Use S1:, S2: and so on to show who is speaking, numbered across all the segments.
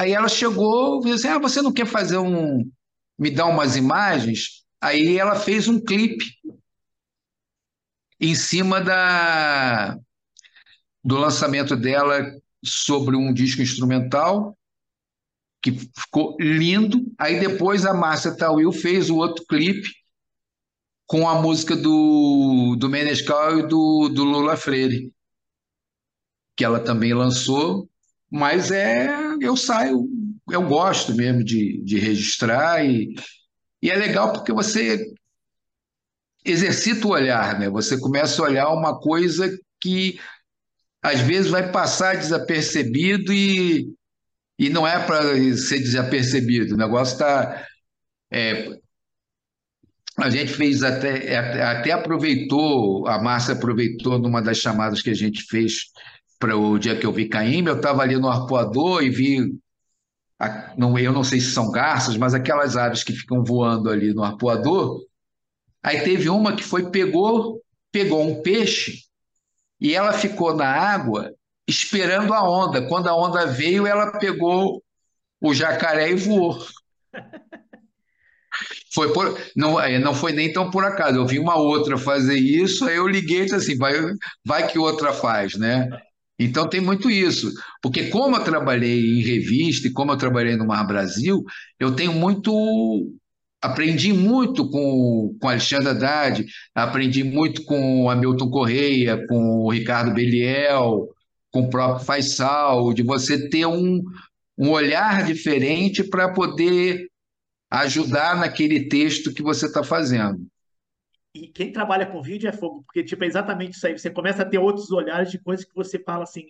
S1: Aí ela chegou e disse assim: Ah, você não quer fazer um. me dar umas imagens? Aí ela fez um clipe em cima da, do lançamento dela sobre um disco instrumental, que ficou lindo. Aí depois a Márcia Tawil fez o outro clipe com a música do, do Menescal e do, do Lula Freire, que ela também lançou, mas é eu saio, eu gosto mesmo de, de registrar e, e é legal porque você exercita o olhar, né? Você começa a olhar uma coisa que às vezes vai passar desapercebido e, e não é para ser desapercebido. O negócio está. É, a gente fez até, até aproveitou, a Márcia aproveitou numa das chamadas que a gente fez para o dia que eu vi Caíme, eu estava ali no arpoador e vi, não, eu não sei se são garças, mas aquelas aves que ficam voando ali no arpoador. Aí teve uma que foi, pegou, pegou um peixe e ela ficou na água esperando a onda. Quando a onda veio, ela pegou o jacaré e voou. Foi por, não, é, não foi nem tão por acaso. Eu vi uma outra fazer isso, aí eu liguei e disse assim, vai, vai que outra faz, né? Então tem muito isso, porque como eu trabalhei em revista e como eu trabalhei no Mar Brasil, eu tenho muito aprendi muito com, com Alexandre Haddad, aprendi muito com Hamilton Correia, com o Ricardo Beliel, com o próprio Faisal, de você ter um, um olhar diferente para poder ajudar naquele texto que você está fazendo.
S2: E quem trabalha com vídeo é fogo, porque tipo, é exatamente isso aí. Você começa a ter outros olhares de coisas que você fala assim.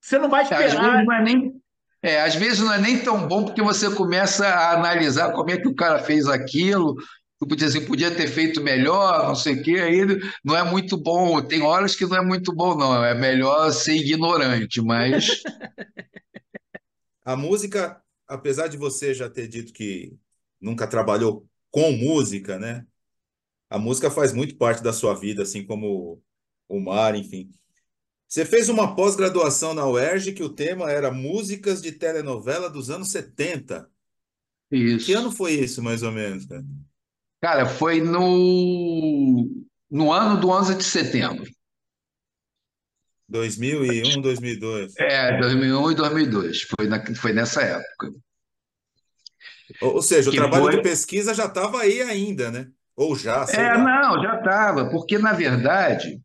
S2: Você não vai esperar. Às
S1: vezes não é nem, é, às vezes não é nem tão bom porque você começa a analisar como é que o cara fez aquilo, tu podia, assim, podia ter feito melhor, não sei o quê, aí não é muito bom. Tem horas que não é muito bom, não. É melhor ser ignorante, mas.
S3: A música, apesar de você já ter dito que nunca trabalhou com música, né? A música faz muito parte da sua vida, assim como o mar, enfim. Você fez uma pós-graduação na UERJ que o tema era músicas de telenovela dos anos 70.
S1: Isso.
S3: Que ano foi isso, mais ou menos,
S1: cara? Cara, foi no, no ano do 11 de setembro.
S3: 2001, 2002.
S1: É, 2001 e 2002. Foi, na, foi nessa época.
S3: Ou, ou seja, o que trabalho foi... de pesquisa já estava aí ainda, né? Ou já,
S1: É, lá. não, já estava. Porque, na verdade,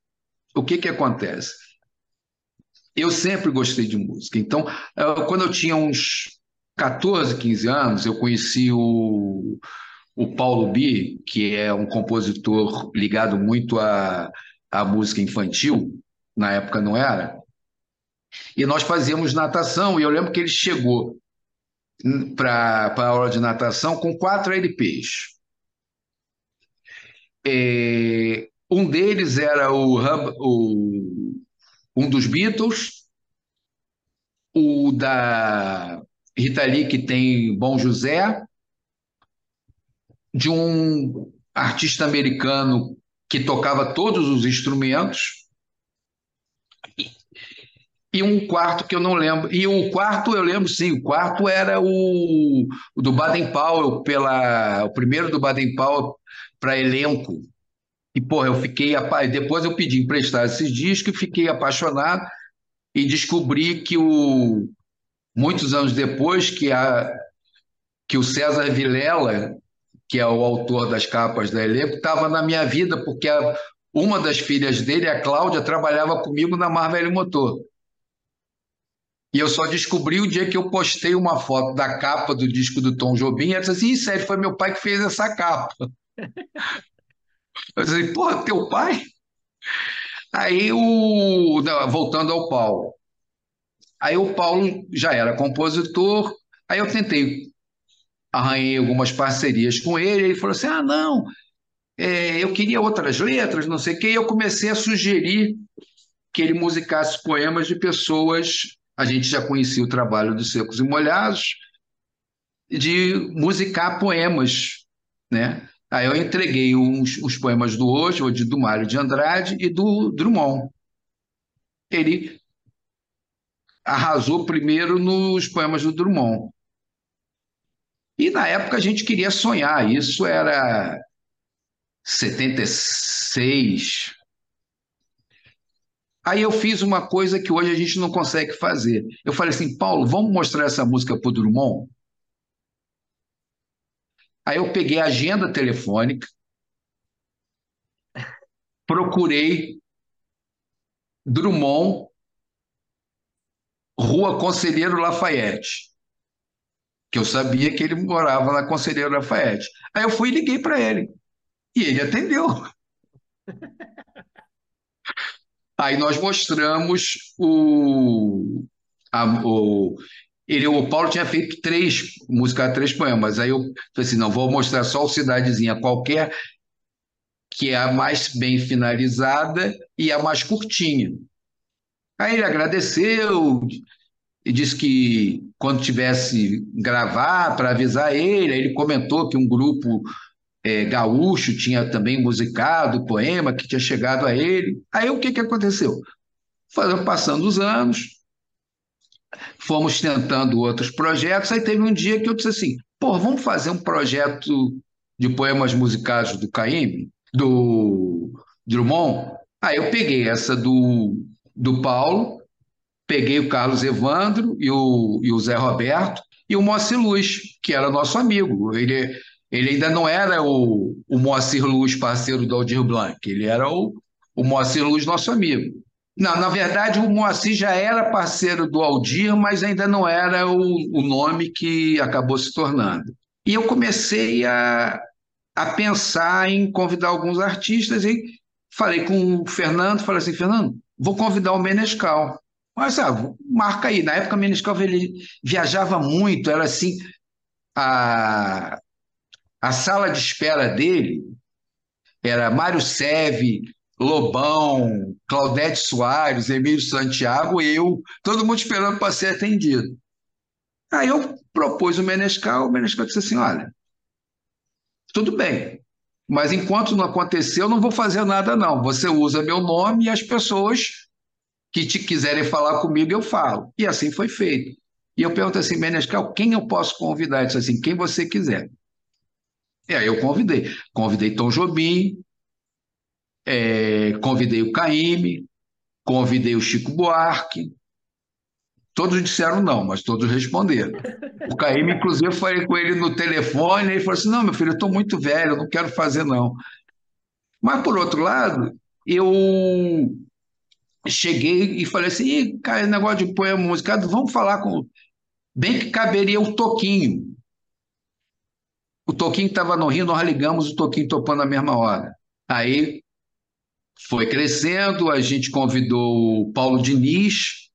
S1: o que, que acontece? eu sempre gostei de música. Então, quando eu tinha uns 14, 15 anos, eu conheci o, o Paulo Bi, que é um compositor ligado muito à, à música infantil, na época não era, e nós fazíamos natação, e eu lembro que ele chegou para a aula de natação com quatro LPs. É, um deles era o, o um dos Beatles, o da Rita Lee, que tem Bom José, de um artista americano que tocava todos os instrumentos, e um quarto que eu não lembro. E o quarto eu lembro sim, o quarto era o, o do Baden Powell, pela, o primeiro do Baden Powell para elenco. E, porra, eu fiquei. Depois eu pedi emprestar esses discos e fiquei apaixonado e descobri que o. Muitos anos depois, que, a, que o César Vilela, que é o autor das capas da elenco, estava na minha vida, porque a, uma das filhas dele, a Cláudia, trabalhava comigo na Marvel Motor. E eu só descobri o dia que eu postei uma foto da capa do disco do Tom Jobim, e ela disse assim, sério, foi meu pai que fez essa capa. Eu disse, pô, teu pai? Aí o. Voltando ao Paulo. Aí o Paulo já era compositor, aí eu tentei, arranhei algumas parcerias com ele, ele falou assim: ah, não, é, eu queria outras letras, não sei o quê, e eu comecei a sugerir que ele musicasse poemas de pessoas. A gente já conhecia o trabalho dos Secos e Molhados, de musicar poemas, né? Aí eu entreguei uns, os poemas do Oswald, do Mário de Andrade e do Drummond. Ele arrasou primeiro nos poemas do Drummond. E na época a gente queria sonhar, isso era 76. Aí eu fiz uma coisa que hoje a gente não consegue fazer. Eu falei assim, Paulo, vamos mostrar essa música para o Drummond? Aí eu peguei a agenda telefônica, procurei Drummond, Rua Conselheiro Lafayette, que eu sabia que ele morava na Conselheiro Lafayette. Aí eu fui e liguei para ele. E ele atendeu. Aí nós mostramos o, a, o, ele, o Paulo tinha feito três, música três poemas. Aí eu falei assim, não, vou mostrar só o Cidadezinha qualquer, que é a mais bem finalizada e a mais curtinha. Aí ele agradeceu e disse que quando tivesse gravar para avisar ele, aí ele comentou que um grupo é, gaúcho tinha também musicado o poema que tinha chegado a ele. Aí o que, que aconteceu? Passando os anos, fomos tentando outros projetos, aí teve um dia que eu disse assim, pô, vamos fazer um projeto de poemas musicados do Caíme, do Drummond? Aí eu peguei essa do, do Paulo, peguei o Carlos Evandro e o, e o Zé Roberto, e o Moacir Luz, que era nosso amigo. Ele, ele ainda não era o, o Moacir Luz, parceiro do Aldir Blanc, ele era o, o Moacir Luz, nosso amigo. Não, na verdade, o Moacir já era parceiro do Aldir, mas ainda não era o, o nome que acabou se tornando. E eu comecei a, a pensar em convidar alguns artistas e falei com o Fernando, falei assim, Fernando, vou convidar o Menescal. Mas, ah, marca aí. Na época, o Menescal ele viajava muito, era assim, a, a sala de espera dele era Mário Seve, Lobão, Claudete Soares, Emílio Santiago, eu, todo mundo esperando para ser atendido. Aí eu propus o Menescal, o Menescal disse assim: olha, tudo bem, mas enquanto não aconteceu, eu não vou fazer nada, não. Você usa meu nome e as pessoas que te quiserem falar comigo, eu falo. E assim foi feito. E eu pergunto assim, Menescal, quem eu posso convidar? Ele disse assim, quem você quiser. E aí eu convidei. Convidei Tom Jobim, é, convidei o Caíme, convidei o Chico Buarque. Todos disseram não, mas todos responderam. O Caíme, inclusive, falei com ele no telefone, e falou assim: não, meu filho, eu estou muito velho, eu não quero fazer, não. Mas, por outro lado, eu cheguei e falei assim: cara, negócio de poema musicado, vamos falar com. Bem que caberia o Toquinho. O Toquinho estava no Rio, nós ligamos, o Toquinho topando na mesma hora. Aí foi crescendo, a gente convidou o Paulo Diniz,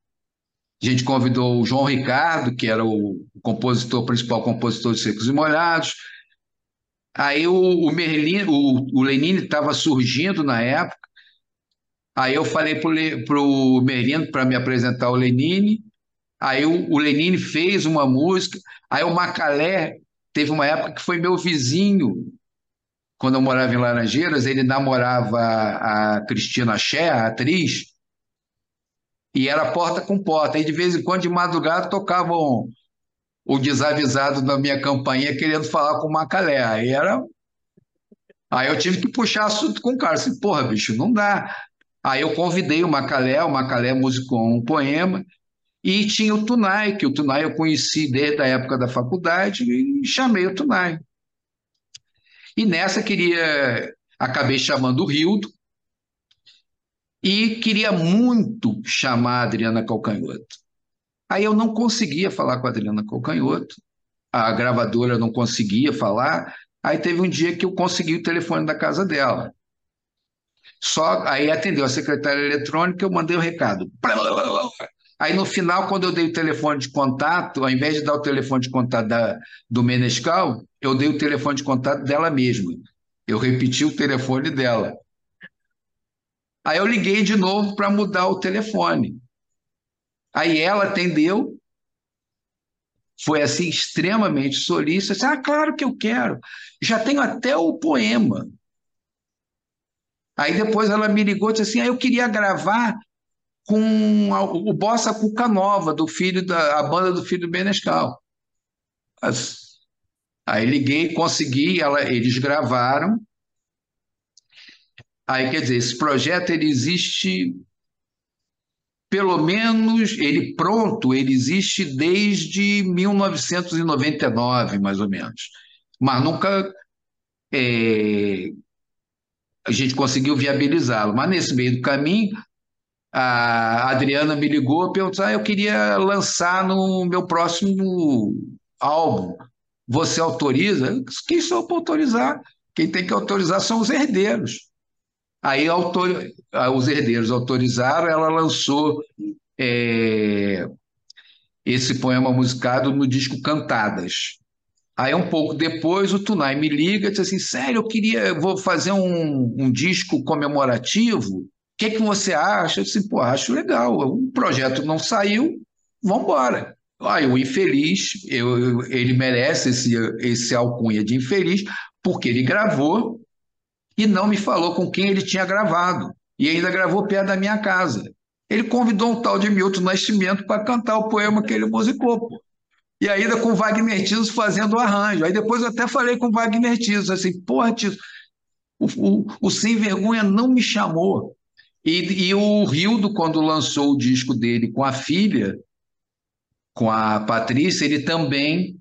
S1: a gente convidou o João Ricardo, que era o compositor, principal compositor de Secos e Molhados. Aí o, o Merlin, o, o Lenine estava surgindo na época. Aí eu falei para o Merlino para me apresentar o Lenine. Aí o, o Lenine fez uma música. Aí o Macalé teve uma época que foi meu vizinho quando eu morava em Laranjeiras, ele namorava a Cristina Ché, a atriz, e era porta com porta. E de vez em quando, de madrugada, tocavam o desavisado da minha campainha querendo falar com o Macalé. Aí era. Aí eu tive que puxar assunto com o cara. Assim, porra, bicho, não dá. Aí eu convidei o Macalé, o Macalé musicou um poema, e tinha o Tunai, que o Tunai eu conheci desde a época da faculdade, e chamei o Tunai. E nessa queria, acabei chamando o Rildo e queria muito chamar a Adriana Calcanhoto. Aí eu não conseguia falar com a Adriana Calcanhoto, a gravadora não conseguia falar. Aí teve um dia que eu consegui o telefone da casa dela. Só aí atendeu a secretária eletrônica, eu mandei o recado. Aí no final, quando eu dei o telefone de contato, ao invés de dar o telefone de contato da, do Menescal, eu dei o telefone de contato dela mesma. Eu repeti o telefone dela. Aí eu liguei de novo para mudar o telefone. Aí ela atendeu, foi assim extremamente solícita. Disse, ah, claro que eu quero. Já tenho até o poema. Aí depois ela me ligou e disse assim: ah, eu queria gravar com a, o Bossa Cuca Nova, do filho da a banda do filho do Benescal. Aí liguei, consegui, ela, eles gravaram. Aí, quer dizer, esse projeto ele existe pelo menos ele pronto, ele existe desde 1999, mais ou menos. Mas nunca é, a gente conseguiu viabilizá-lo. Mas nesse meio do caminho, a Adriana me ligou perguntou: ah, eu queria lançar no meu próximo álbum. Você autoriza? Quem sou para autorizar? Quem tem que autorizar são os herdeiros. Aí autor... os herdeiros autorizaram, ela lançou é... esse poema musicado no disco Cantadas. Aí um pouco depois o Tunai me liga e diz assim, sério, eu queria, vou fazer um, um disco comemorativo, que, que você acha? Eu disse, pô, acho legal, o projeto não saiu, vamos embora. Aí o infeliz, eu, ele merece esse, esse alcunha de infeliz, porque ele gravou e não me falou com quem ele tinha gravado. E ainda gravou perto da minha casa. Ele convidou um tal de Milton Nascimento para cantar o poema que ele musicou. Pô. E ainda com Wagner Tiso fazendo o arranjo. Aí depois eu até falei com Wagner Tiso, assim, porra, Tiso, o, o, o Sem Vergonha não me chamou. E, e o Rildo, quando lançou o disco dele com a filha, com a Patrícia, ele também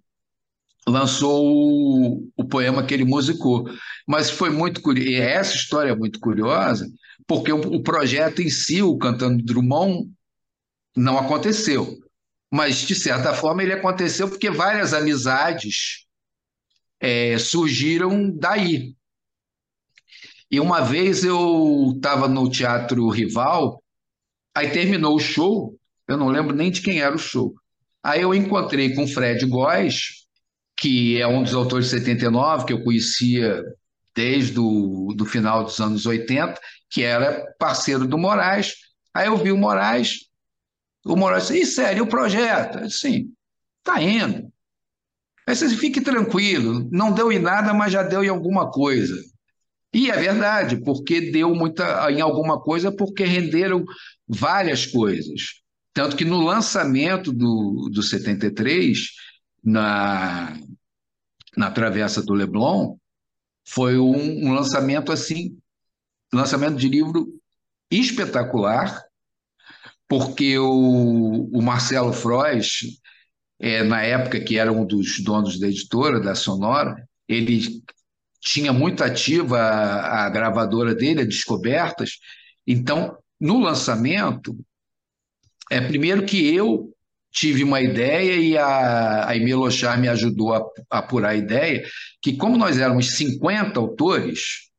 S1: lançou o, o, poema que ele musicou. Mas foi muito curioso, e essa história é muito curiosa, porque o, o, projeto em si, o Cantando Drummond, não aconteceu. Mas, de certa forma, ele aconteceu porque várias amizades é, surgiram daí. E uma vez eu estava no Teatro Rival, aí terminou o show, eu não lembro nem de quem era o show. Aí eu encontrei com o Fred Góes, que é um dos autores de 79, que eu conhecia desde o do final dos anos 80, que era parceiro do Moraes. Aí eu vi o Moraes, o Moraes disse, e sério, o projeto? Disse, sim, está indo. Aí você fique tranquilo, não deu em nada, mas já deu em alguma coisa. E é verdade, porque deu muita em alguma coisa, porque renderam várias coisas. Tanto que no lançamento do, do 73, na, na Travessa do Leblon, foi um, um lançamento assim, lançamento de livro espetacular, porque o, o Marcelo Frois, é, na época que era um dos donos da editora, da Sonora, ele tinha muito ativa a, a gravadora dele, a Descobertas. Então, no lançamento, é primeiro que eu tive uma ideia e a, a Lochar me ajudou a, a apurar a ideia, que como nós éramos 50 autores,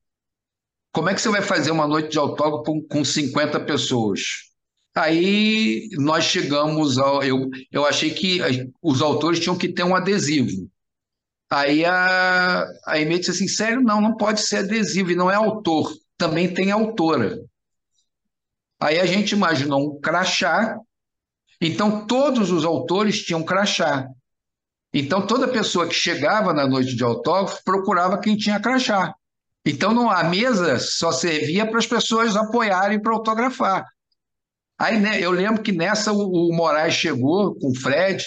S1: como é que você vai fazer uma noite de autógrafo com, com 50 pessoas? Aí nós chegamos ao. Eu, eu achei que os autores tinham que ter um adesivo. Aí a, a Emê disse assim: sério, não, não pode ser adesivo, e não é autor, também tem autora. Aí a gente imaginou um crachá, então todos os autores tinham crachá. Então toda pessoa que chegava na noite de autógrafo procurava quem tinha crachá. Então não, a mesa só servia para as pessoas apoiarem para autografar. Aí né, eu lembro que nessa o, o Moraes chegou com o Fred,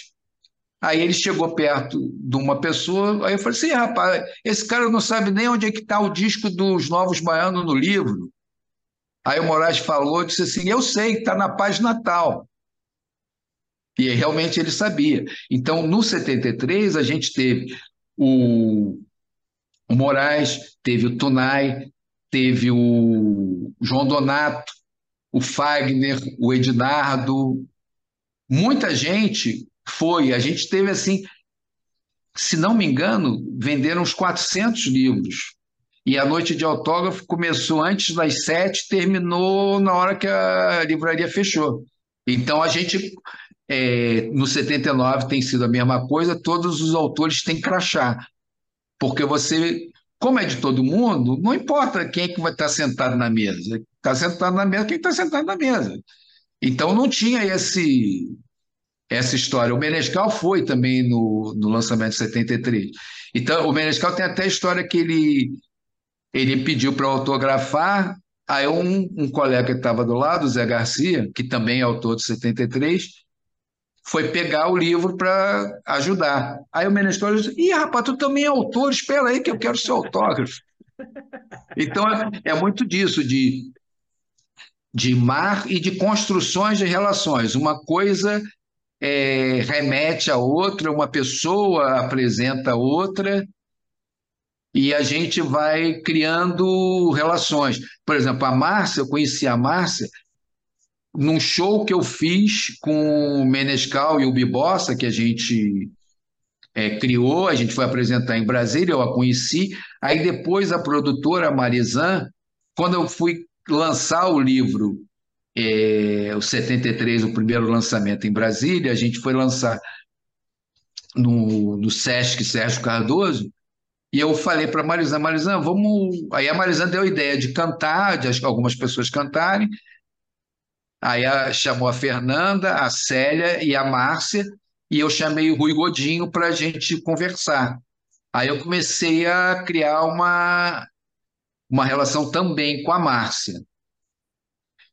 S1: aí ele chegou perto de uma pessoa, aí eu falei assim, rapaz, esse cara não sabe nem onde é que está o disco dos Novos Baianos no livro. Aí o Moraes falou, disse assim, eu sei, está na página tal. E realmente ele sabia. Então, no 73, a gente teve o, o Moraes, teve o Tunai, teve o João Donato, o Fagner, o Ednardo, muita gente foi. A gente teve assim, se não me engano, venderam uns 400 livros. E a noite de autógrafo começou antes das sete, terminou na hora que a livraria fechou. Então a gente, é, no 79 tem sido a mesma coisa, todos os autores têm crachá. Porque você, como é de todo mundo, não importa quem é que vai estar sentado na mesa. Está sentado na mesa quem está sentado na mesa. Então não tinha esse essa história. O Menescal foi também no, no lançamento de 73. Então, o Menescal tem até a história que ele, ele pediu para autografar, Aí um, um colega que estava do lado, o Zé Garcia, que também é autor de 73, foi pegar o livro para ajudar. Aí o Menescal disse: Ih, rapaz, tu também é autor, espera aí que eu quero ser autógrafo. Então é, é muito disso, de, de mar e de construções de relações. Uma coisa é, remete a outra, uma pessoa apresenta outra, e a gente vai criando relações. Por exemplo, a Márcia, eu conheci a Márcia num show que eu fiz com o Menescal e o Bibossa, que a gente é, criou, a gente foi apresentar em Brasília, eu a conheci. Aí depois a produtora Marizan, quando eu fui lançar o livro, é, o 73, o primeiro lançamento em Brasília, a gente foi lançar no, no Sesc Sérgio Cardoso, e eu falei para a Marizan, Marizan, vamos. Aí a Marizan deu a ideia de cantar, de algumas pessoas cantarem. Aí a, chamou a Fernanda, a Célia e a Márcia, e eu chamei o Rui Godinho para a gente conversar. Aí eu comecei a criar uma, uma relação também com a Márcia.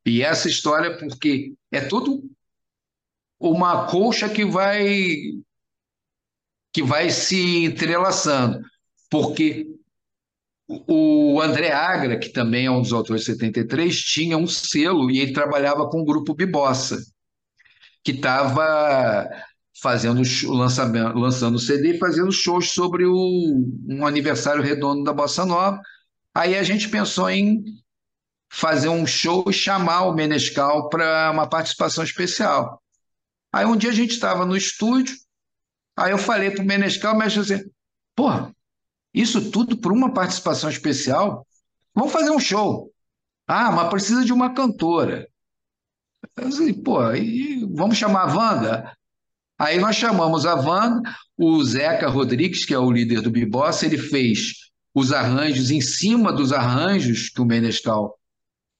S1: E essa história, porque é tudo uma colcha que vai que vai se entrelaçando, porque o André Agra, que também é um dos autores de 73, tinha um selo e ele trabalhava com o grupo Bibossa, que estava fazendo lançamento, lançando o CD e fazendo shows sobre o, um aniversário redondo da Bossa Nova. Aí a gente pensou em fazer um show e chamar o Menescal para uma participação especial. Aí um dia a gente estava no estúdio, aí eu falei para o Menescal, mas assim, porra, isso tudo por uma participação especial? Vamos fazer um show. Ah, mas precisa de uma cantora. Eu pô, vamos chamar a Wanda? Aí nós chamamos a Wanda, o Zeca Rodrigues, que é o líder do Bibossa, ele fez os arranjos em cima dos arranjos que o Menescal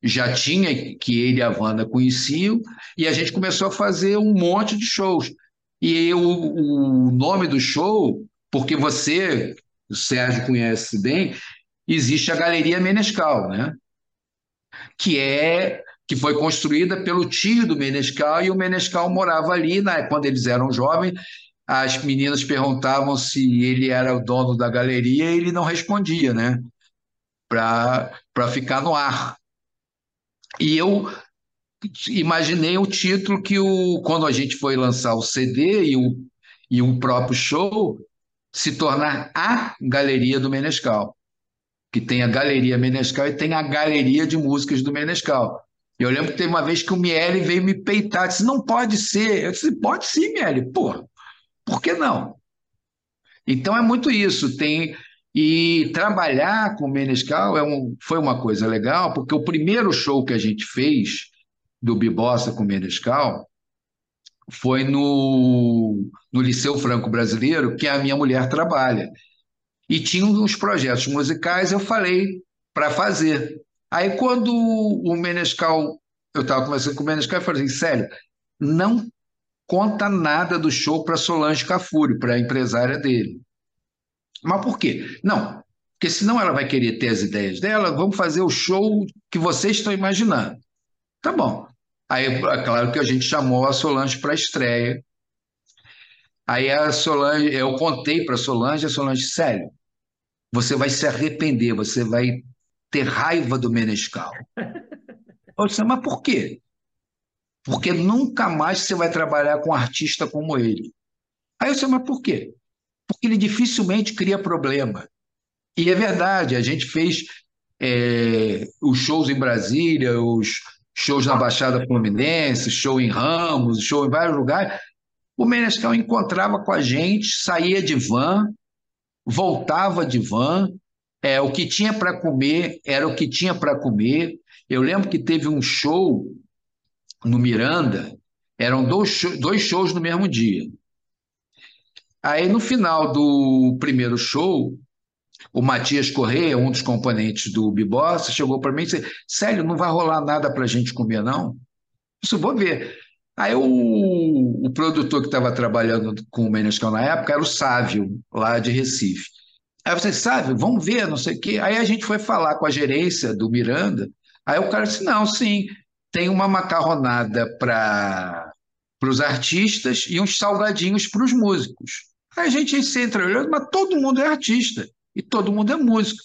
S1: já tinha, que ele e a Wanda conheciam, e a gente começou a fazer um monte de shows. E o, o nome do show, porque você, o Sérgio conhece bem, existe a Galeria Menescal, né? que é que foi construída pelo tio do Menescal, e o Menescal morava ali, né? quando eles eram jovens, as meninas perguntavam se ele era o dono da galeria e ele não respondia, né? Para ficar no ar. E eu imaginei o título que o, quando a gente foi lançar o CD e o, e o próprio show, se tornar a Galeria do Menescal. Que tem a Galeria Menescal e tem a Galeria de Músicas do Menescal. Eu lembro que teve uma vez que o Miele veio me peitar, disse, não pode ser. Eu disse, pode sim, Miele, pô, por que não? Então é muito isso, tem e trabalhar com o Menescal é um, foi uma coisa legal, porque o primeiro show que a gente fez do Bibossa com o Menescal foi no, no Liceu Franco Brasileiro, que a minha mulher trabalha. E tinha uns projetos musicais, eu falei para fazer. Aí, quando o Menescal, eu estava conversando com o Menescal, eu falei assim: sério, não conta nada do show para Solange Cafuri, para a empresária dele. Mas por quê? Não, porque senão ela vai querer ter as ideias dela, vamos fazer o show que vocês estão imaginando. Tá bom. Aí, é claro que a gente chamou a Solange para a estreia. Aí a Solange, eu contei para a Solange, a Solange, sério, você vai se arrepender, você vai ter raiva do Menescal. Eu disse, mas por quê? Porque nunca mais você vai trabalhar com um artista como ele. Aí eu disse, mas por quê? Porque ele dificilmente cria problema. E é verdade, a gente fez é, os shows em Brasília, os shows na Baixada Fluminense, show em Ramos, show em vários lugares. O Menescal encontrava com a gente, saía de van, voltava de van, é, o que tinha para comer era o que tinha para comer. Eu lembro que teve um show no Miranda, eram dois, dois shows no mesmo dia. Aí, no final do primeiro show, o Matias Correia, um dos componentes do Bibossa, chegou para mim e disse: Sério, não vai rolar nada para a gente comer, não? Isso vou ver. Aí o, o produtor que estava trabalhando com o Menescal na época era o Sávio, lá de Recife. Aí você, Sávio, vamos ver, não sei o quê. Aí a gente foi falar com a gerência do Miranda. Aí o cara disse: não, sim, tem uma macarronada para os artistas e uns salgadinhos para os músicos. A gente se entreolhou, mas todo mundo é artista e todo mundo é músico.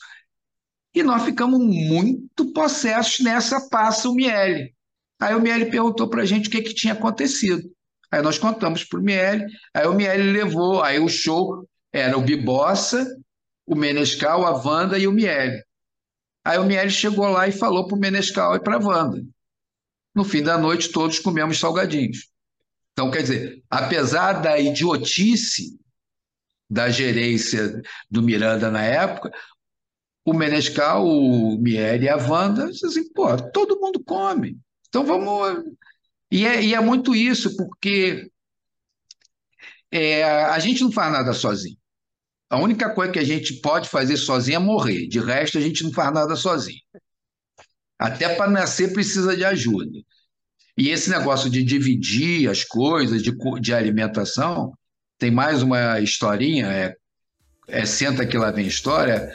S1: E nós ficamos muito possessos nessa passa o Miele. Aí o Miele perguntou para a gente o que, que tinha acontecido. Aí nós contamos para o Miele, aí o Miele levou, aí o show era o Bibossa, o Menescal, a Wanda e o Miele. Aí o Miele chegou lá e falou para o Menescal e para a Wanda. No fim da noite, todos comemos salgadinhos. Então, quer dizer, apesar da idiotice da gerência do Miranda na época, o Menescal, o Miele e a Wanda, assim, pô, todo mundo come. Então vamos. E é, e é muito isso, porque é, a gente não faz nada sozinho. A única coisa que a gente pode fazer sozinho é morrer. De resto, a gente não faz nada sozinho. Até para nascer precisa de ajuda. E esse negócio de dividir as coisas, de, de alimentação, tem mais uma historinha, é, é Senta que lá vem história.